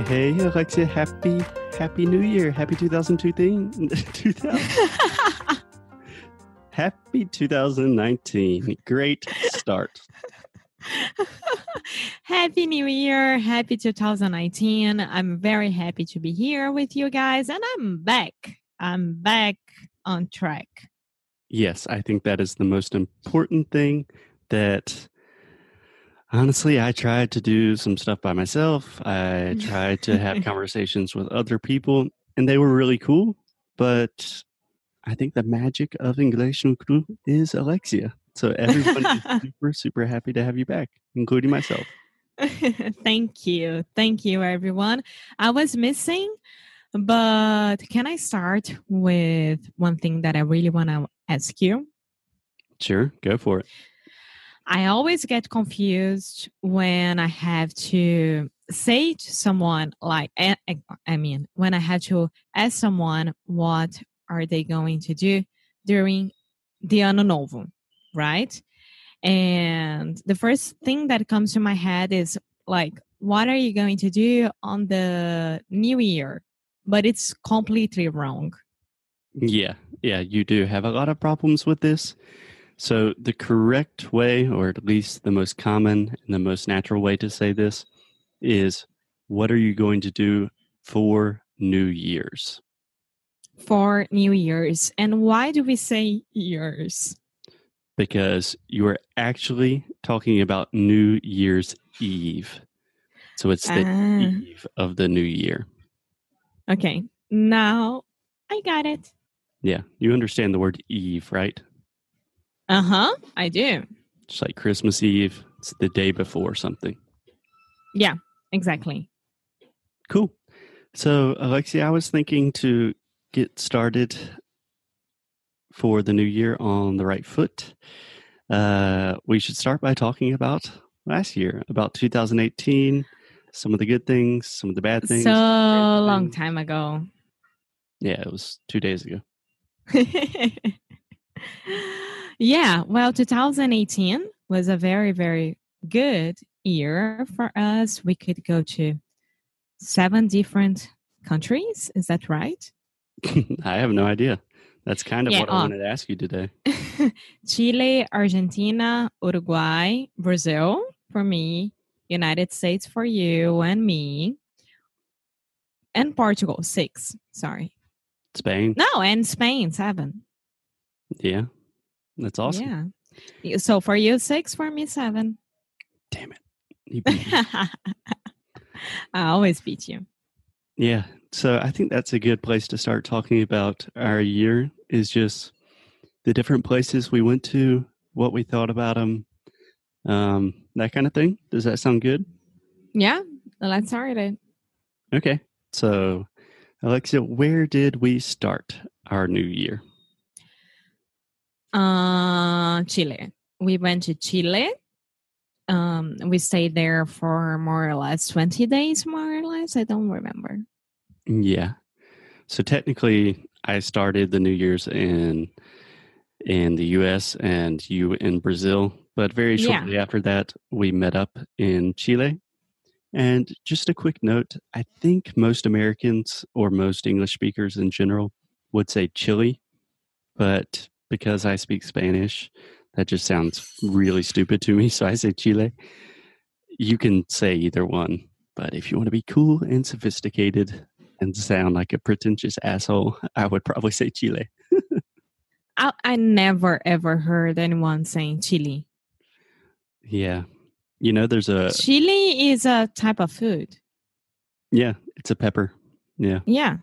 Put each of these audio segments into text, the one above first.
Hey, hey, Alexia, happy, happy New Year. Happy 2002 2000. Happy 2019. Great start. happy New Year. Happy 2019. I'm very happy to be here with you guys, and I'm back. I'm back on track. Yes, I think that is the most important thing that honestly I tried to do some stuff by myself. I mm. tried to have conversations with other people and they were really cool, but I think the magic of English no is Alexia. So everyone is super super happy to have you back, including myself. Thank you. Thank you, everyone. I was missing, but can I start with one thing that I really want to ask you? Sure, go for it. I always get confused when I have to say to someone, like, I I mean, when I have to ask someone what are they going to do during the Ano Novo, right? And the first thing that comes to my head is like, what are you going to do on the new year? But it's completely wrong. Yeah, yeah, you do have a lot of problems with this. So, the correct way, or at least the most common and the most natural way to say this, is what are you going to do for New Year's? For New Year's. And why do we say years? Because you are actually talking about New Year's Eve. So, it's the Ah. eve of the new year. Okay, now I got it. Yeah, you understand the word Eve, right? Uh huh, I do. It's like Christmas Eve, it's the day before something. Yeah, exactly. Cool. So, Alexia, I was thinking to get started for the new year on the right foot. Uh, we should start by talking about last year, about 2018, some of the good things, some of the bad things. So long time ago. Yeah, it was two days ago. yeah, well, 2018 was a very, very good year for us. We could go to seven different countries. Is that right? I have no idea. That's kind of Yeah, what uh, I wanted to ask you today. Chile, Argentina, Uruguay, Brazil for me, United States for you and me, and Portugal, six. Sorry. Spain. No, and Spain, seven. Yeah, that's awesome. Yeah. So for you, six, for me, seven. Damn it. You beat me. I always beat you. Yeah. So I think that's a good place to start talking about our year is just the different places we went to, what we thought about them, um, that kind of thing. Does that sound good? Yeah, let's start it. Okay. So, Alexia, where did we start our new year? Uh, Chile. We went to Chile. Um, we stayed there for more or less 20 days, more or less. I don't remember. Yeah. So technically, I started the New Year's in in the U.S. and you in Brazil, but very Yeah. shortly after that, we met up in Chile. And just a quick note: I think most Americans or most English speakers in general would say Chile, but because I speak Spanish, that just sounds really stupid to me. So I say Chile. You can say either one, but if you want to be cool and sophisticated, and sound like a pretentious asshole, I would probably say Chile. I, I never ever heard anyone saying Chile. Yeah. You know, there's a, Chili is a type of food. yeah, it's a pepper. Yeah. Yeah.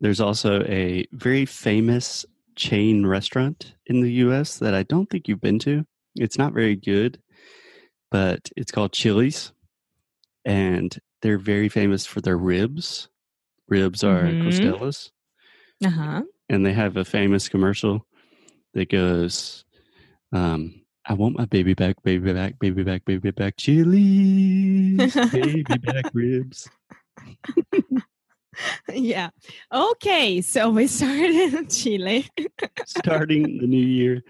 There's also a very famous chain restaurant in the US that I don't think you've been to. It's not very good, but it's called Chili's. And they're very famous for their ribs. Ribs are Mhm. costelas, Uh huh. and they have a famous commercial that goes, um, "I want my baby back, baby back, baby back, baby back, Chili's, baby back ribs." yeah. Okay. So we started in Chile. Starting the new year,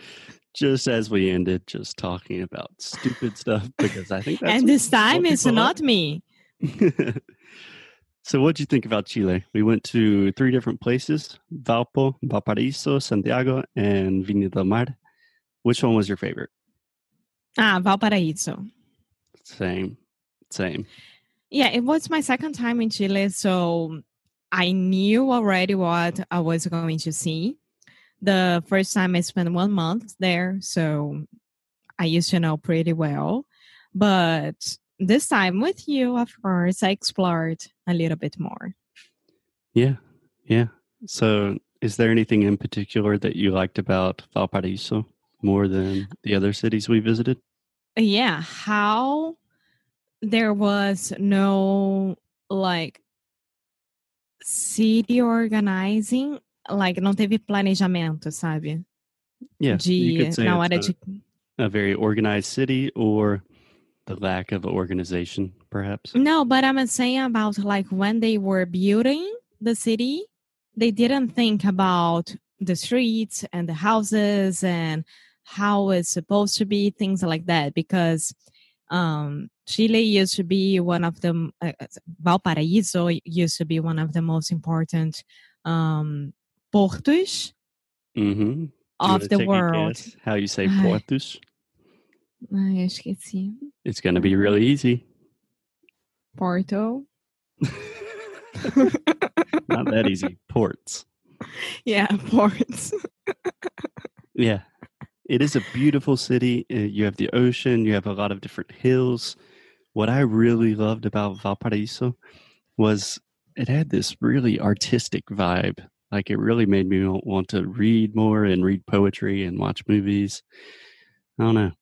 just as we ended, just talking about stupid stuff because I think that's and this time what it's not me. so, what do you think about Chile? We went to three different places: Valpo, Valparaíso, Santiago, and Viña del Mar. Which one was your favorite? Ah, Valparaíso. Same, same. Yeah, it was my second time in Chile, so I knew already what I was going to see. The first time I spent one month there, so I used to know pretty well. But this time with you, of course, I explored a little bit more. Yeah, yeah. So, is there anything in particular that you liked about Valparaíso more than the other cities we visited? Yeah, how there was no like city organizing, like não teve planejamento, sabe? Yeah, you could say na hora a, de a very organized city or the lack of organization, perhaps. No, but I'm saying about like when they were building the city, they didn't think about the streets and the houses and how it's supposed to be, things like that. Because um, Chile used to be one of the uh, Valparaíso used to be one of the most important um, portos Mm-hmm. of the world. How you say portos? Ai, eu esqueci. It's going to be really easy. Porto. Not that easy. Ports. Yeah, ports. Yeah. It is a beautiful city. Uh, You have the ocean, you have a lot of different hills. What I really loved about Valparaiso was it had this really artistic vibe. Like it really made me want to read more and read poetry and watch movies. I don't know.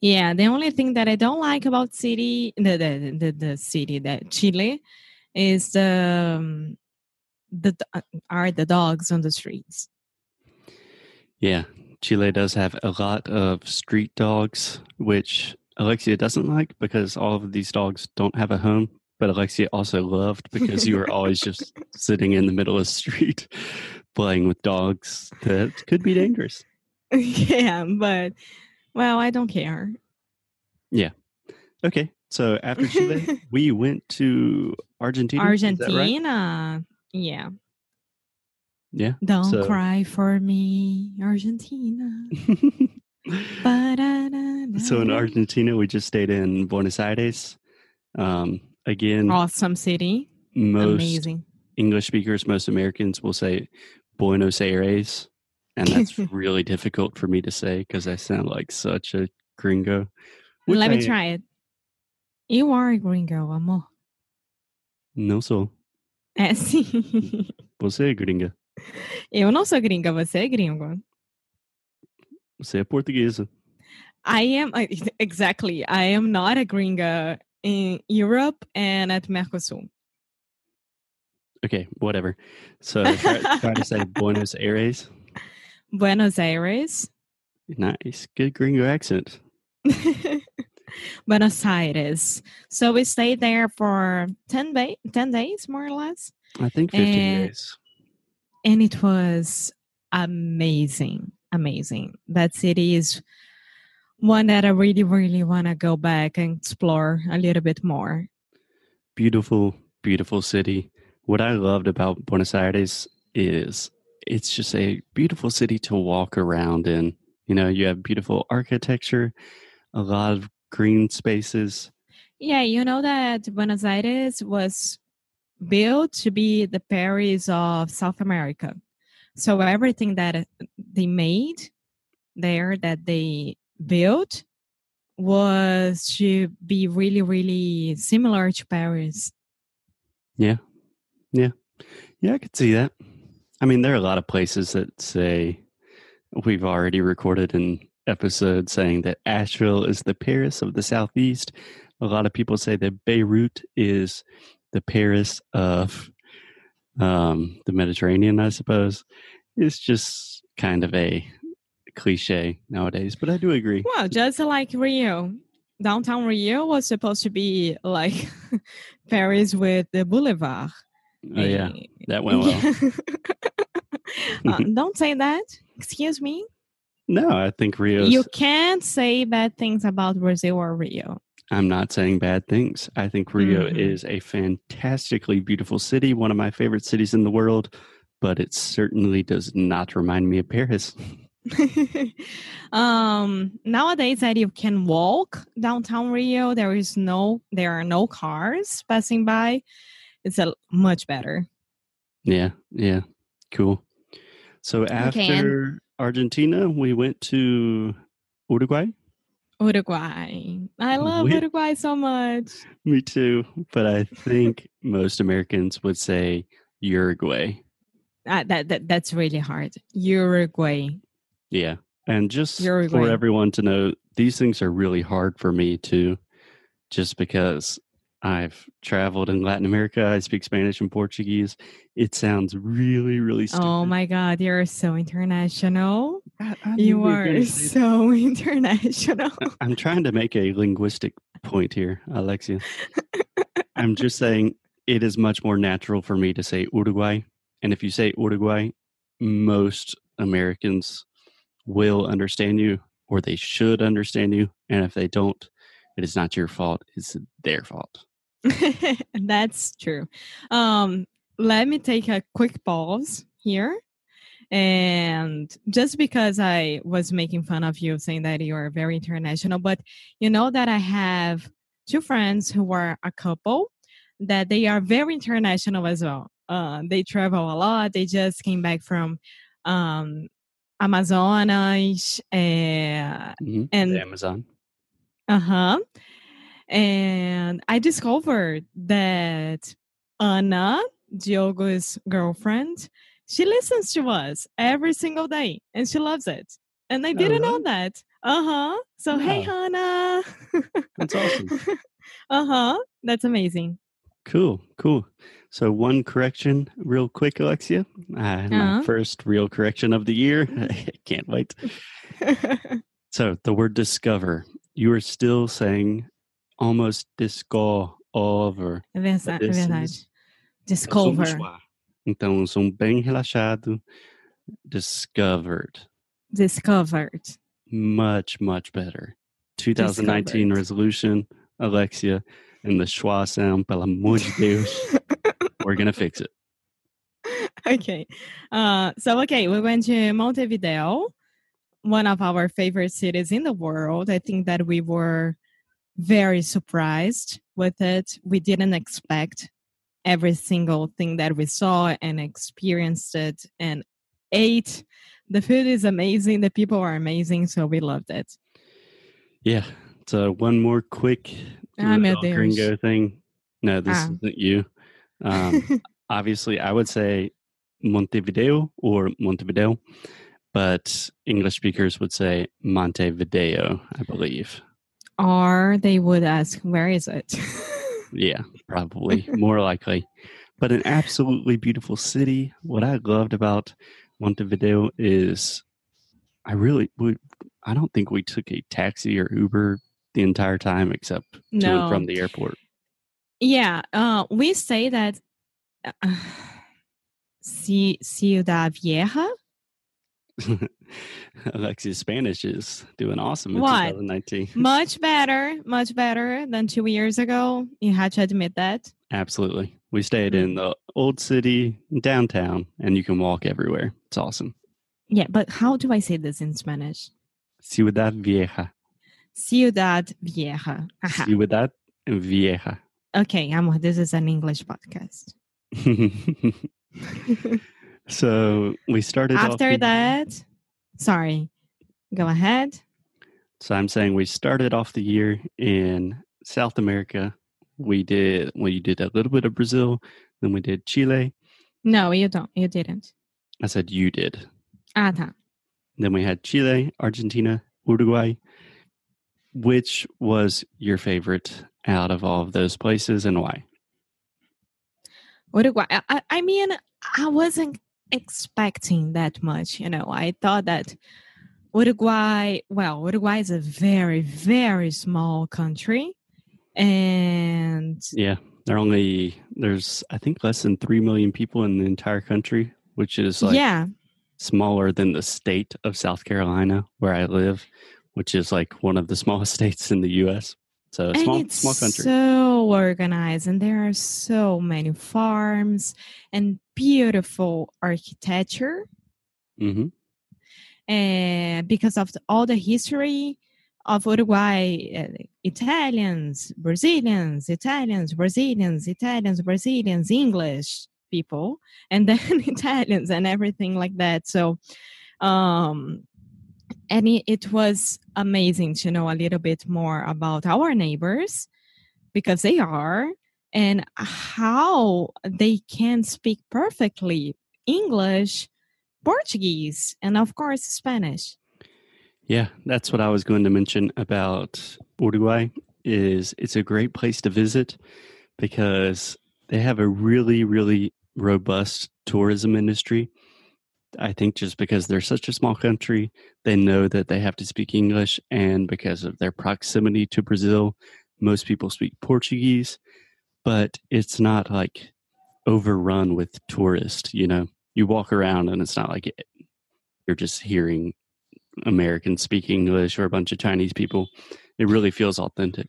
Yeah, the only thing that I don't like about city, the the the, the city that Chile, is the um, the uh, are the dogs on the streets. Yeah, Chile does have a lot of street dogs, which Alexia doesn't like because all of these dogs don't have a home. But Alexia also loved because you were always just sitting in the middle of the street playing with dogs that could be dangerous. yeah, but well, I don't care. Yeah. Okay, so after Chile, we went to Argentina. that right? Argentina, yeah. Yeah. Don't So- cry for me, Argentina. So in Argentina, we just stayed in Buenos Aires. Um, again, awesome city, most amazing. English speakers, most Americans will say Buenos Aires. And that's really difficult for me to say because I sound like such a gringo. Let I me try it. You are a gringo, amor. No sou. É sim. Você é gringa. Eu não sou gringa, você é gringo. Você é portuguesa. I am exactly. I am not a gringa in Europe and at Mercosur. Okay, whatever. So try, try to say Buenos Aires. Buenos Aires. Nice. Good gringo accent. Buenos Aires. So we stayed there for 10, ba- 10 days, more or less. I think 15 Eh, days. And it was amazing. Amazing. That city is one that I really, really want to go back and explore a little bit more. Beautiful, beautiful city. What I loved about Buenos Aires is it's just a beautiful city to walk around in. You know, you have beautiful architecture, a lot of green spaces. Yeah, you know that Buenos Aires was built to be the Paris of South America. So everything that uh, they made there that they built was to be really, really similar to Paris. Yeah. Yeah. Yeah, I could see that. I mean, there are a lot of places that say we've already recorded an episode saying that Asheville is the Paris of the Southeast. A lot of people say that Beirut is the Paris of um, the Mediterranean, I suppose. is just kind of a cliche nowadays, but I do agree. Well, just like Rio. Downtown Rio was supposed to be like Paris with the boulevard. Oh, yeah, Eh, that went well. Uh, don't say that. Excuse me. No, I think Rio. You can't say bad things about Brazil or Rio. I'm not saying bad things. I think Rio Mhm. is a fantastically beautiful city, one of my favorite cities in the world, but it certainly does not remind me of Paris. um nowadays that you can walk downtown rio there is no there are no cars passing by it's a much better Yeah, yeah, cool. So after Argentina, we went to Uruguay. Uruguay i love We- uruguay so much Me too, but I think most Americans would say Uruguay. uh, that, that that's really hard uruguay Yeah. And just for everyone to know, these things are really hard for me too, just because I've traveled in Latin America. I speak Spanish and Portuguese. It sounds really, really oh stupid. oh my god you're so international I- I you are gonna say that. so international I'm trying to make a linguistic point here, Alexia. I'm just saying it is much more natural for me to say Uruguay. And if you say Uruguay, most Americans will understand you or they should understand you. And if they don't, it is not your fault, it's their fault. That's true. Um, let me take a quick pause here. And just because I was making fun of you saying that you are very international, but you know that I have two friends who are a couple that they are very international as well. Uh, they travel a lot. They just came back from um, Amazonas. Uh, Mhm. and The Amazon. uh huh. And I discovered that Anna, Diogo's girlfriend, she listens to us every single day and she loves it. And I Oh, didn't know really? that. Uh huh. So, hey, Wow. Hannah. That's awesome. uh huh. That's amazing. Cool, cool. So, one correction, real quick, Alexia. Uh, my Uh-huh. first real correction of the year. I can't wait. So the word discover, you are still saying almost discover. É versa- é verdade. Discover. Então, sou bem relaxado. Discovered. Discovered. Much, much better. 2019 Discovered. resolution, Alexia, and the schwa sound, pelo amor de Deus. We're going to fix it. okay. Uh, so, okay, we went to Montevideo, one of our favorite cities in the world. I think that we were very surprised with it. We didn't expect every single thing that we saw and experienced it and ate. The food is amazing. The people are amazing. So, we loved it. Yeah. So one more quick Ah, little gringo thing. No, this Ah. isn't you. Um, obviously, I would say Montevideo or Montevideo, but English speakers would say Montevideo, I believe. Or they would ask, Where is it? Yeah, probably more likely. But an absolutely beautiful city. What I loved about Montevideo is I really would. I don't think we took a taxi or Uber the entire time except to and No. from the airport. Yeah, uh, we say that uh, Ciudad Vieja. Alexia's Spanish is doing awesome in What? 2019. Much better, much better than two years ago. You had to admit that. Absolutely. We stayed mm. in the old city downtown and you can walk everywhere. It's awesome. Yeah, but how do I say this in Spanish? Ciudad Vieja. Ciudad Vieja. Aha. Ciudad Vieja. Okay, amor, this is an English podcast. so we started off After the- that, sorry, go ahead. So I'm saying we started off the year in South America. We did well, you did a little bit of Brazil, then we did Chile. No, you don't. You didn't. I said you did. Ah, tá. Then we had Chile, Argentina, Uruguay. Which was your favorite out of all of those places and why? Uruguay. I- I mean, I wasn't expecting that much. You know, I thought that Uruguay, well, Uruguay is a very, very small country. And Yeah, there only there's I think less than three million people in the entire country, which is like yeah, smaller than the state of South Carolina where I live, which is like one of the smallest states in the U.S. So small it's small country. so organized, and there are so many farms and beautiful architecture. hmm and because of the, all the history of Uruguay, uh, Italians, Brazilians, Italians, Brazilians, Italians, Brazilians, English people, and then Italians and everything like that. So, um, and it, it was amazing to know a little bit more about our neighbors because they are and how they can speak perfectly English, Portuguese, and of course Spanish. Yeah, that's what I was going to mention about Uruguay. Is it's a great place to visit because they have a really, really robust tourism industry. I think just because they're such a small country, they know that they have to speak English, and because of their proximity to Brazil, most people speak Portuguese. But it's not like overrun with tourists. You know, you walk around and it's not like it, you're just hearing Americans speak English or a bunch of Chinese people. It really feels authentic.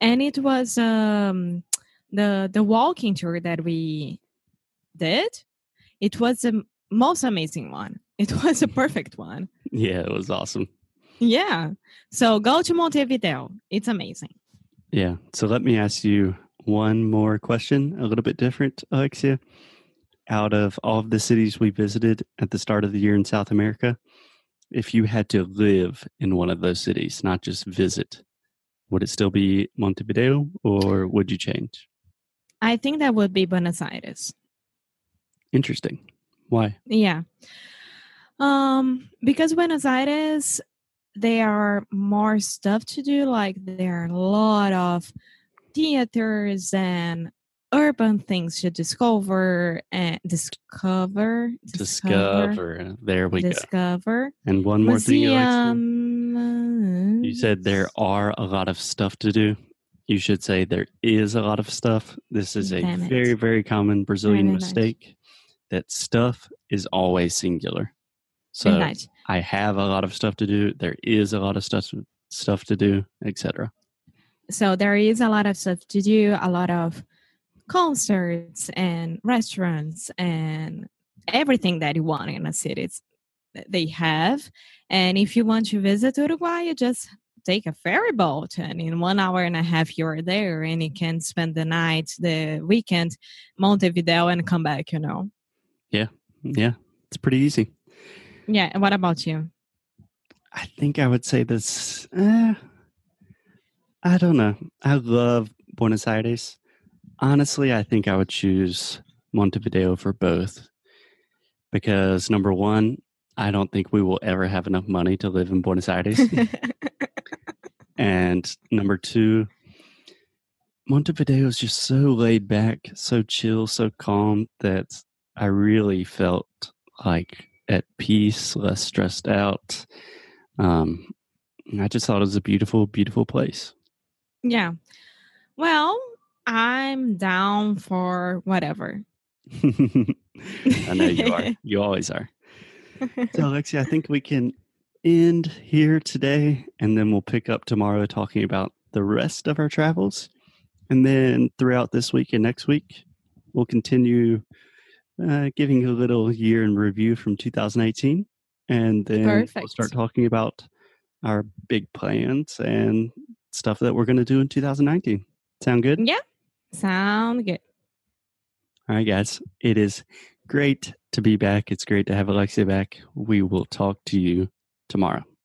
And it was um, the the walking tour that we did. It was the most amazing one. It was a perfect one. Yeah, it was awesome. Yeah. So go to Montevideo. It's amazing. Yeah. So let me ask you one more question, a little bit different, Alexia. Out of all of the cities we visited at the start of the year in South America, if you had to live in one of those cities, not just visit, would it still be Montevideo or would you change? I think that would be Buenos Aires. Interesting. Why? Yeah. Um, because Buenos Aires, there are more stuff to do. Like there are a lot of theaters and urban things to discover and discover, Discover. There we go. discover. And one more thing, Alexia. Museum. You said there are a lot of stuff to do. You should say there is a lot of stuff. This is a Damn it. very, very common Brazilian Very nice. That stuff is always singular. So. I have a lot of stuff to do. There is a lot of stuff stuff to do, etc. So there is a lot of stuff to do, a lot of concerts and restaurants and everything that you want in a city. They have. And if you want to visit Uruguay, you just take a ferry boat and in one hour and a half you're there and you can spend the night, the weekend, Montevideo and come back, you know. Yeah, it's pretty easy. Yeah. And what about you? I think I would say this. Eh, I don't know. I love Buenos Aires. Honestly, I think I would choose Montevideo for both because number one, I don't think we will ever have enough money to live in Buenos Aires. and number two, Montevideo is just so laid back, so chill, so calm that I really felt like at peace, less stressed out. Um, I just thought it was a beautiful, beautiful place. yeah. Well, I'm down for whatever. I know you are. You always are. So, Alexia, I think we can end here today, and then we'll pick up tomorrow talking about the rest of our travels. And then throughout this week and next week, we'll continue uh, giving a little year in review from 2018. And then we'll start talking about our big plans and stuff that we're going to do in 2019. Sound good? yeah. Sound good. All right, guys. It is great to be back. It's great to have Alexia back. We will talk to you tomorrow.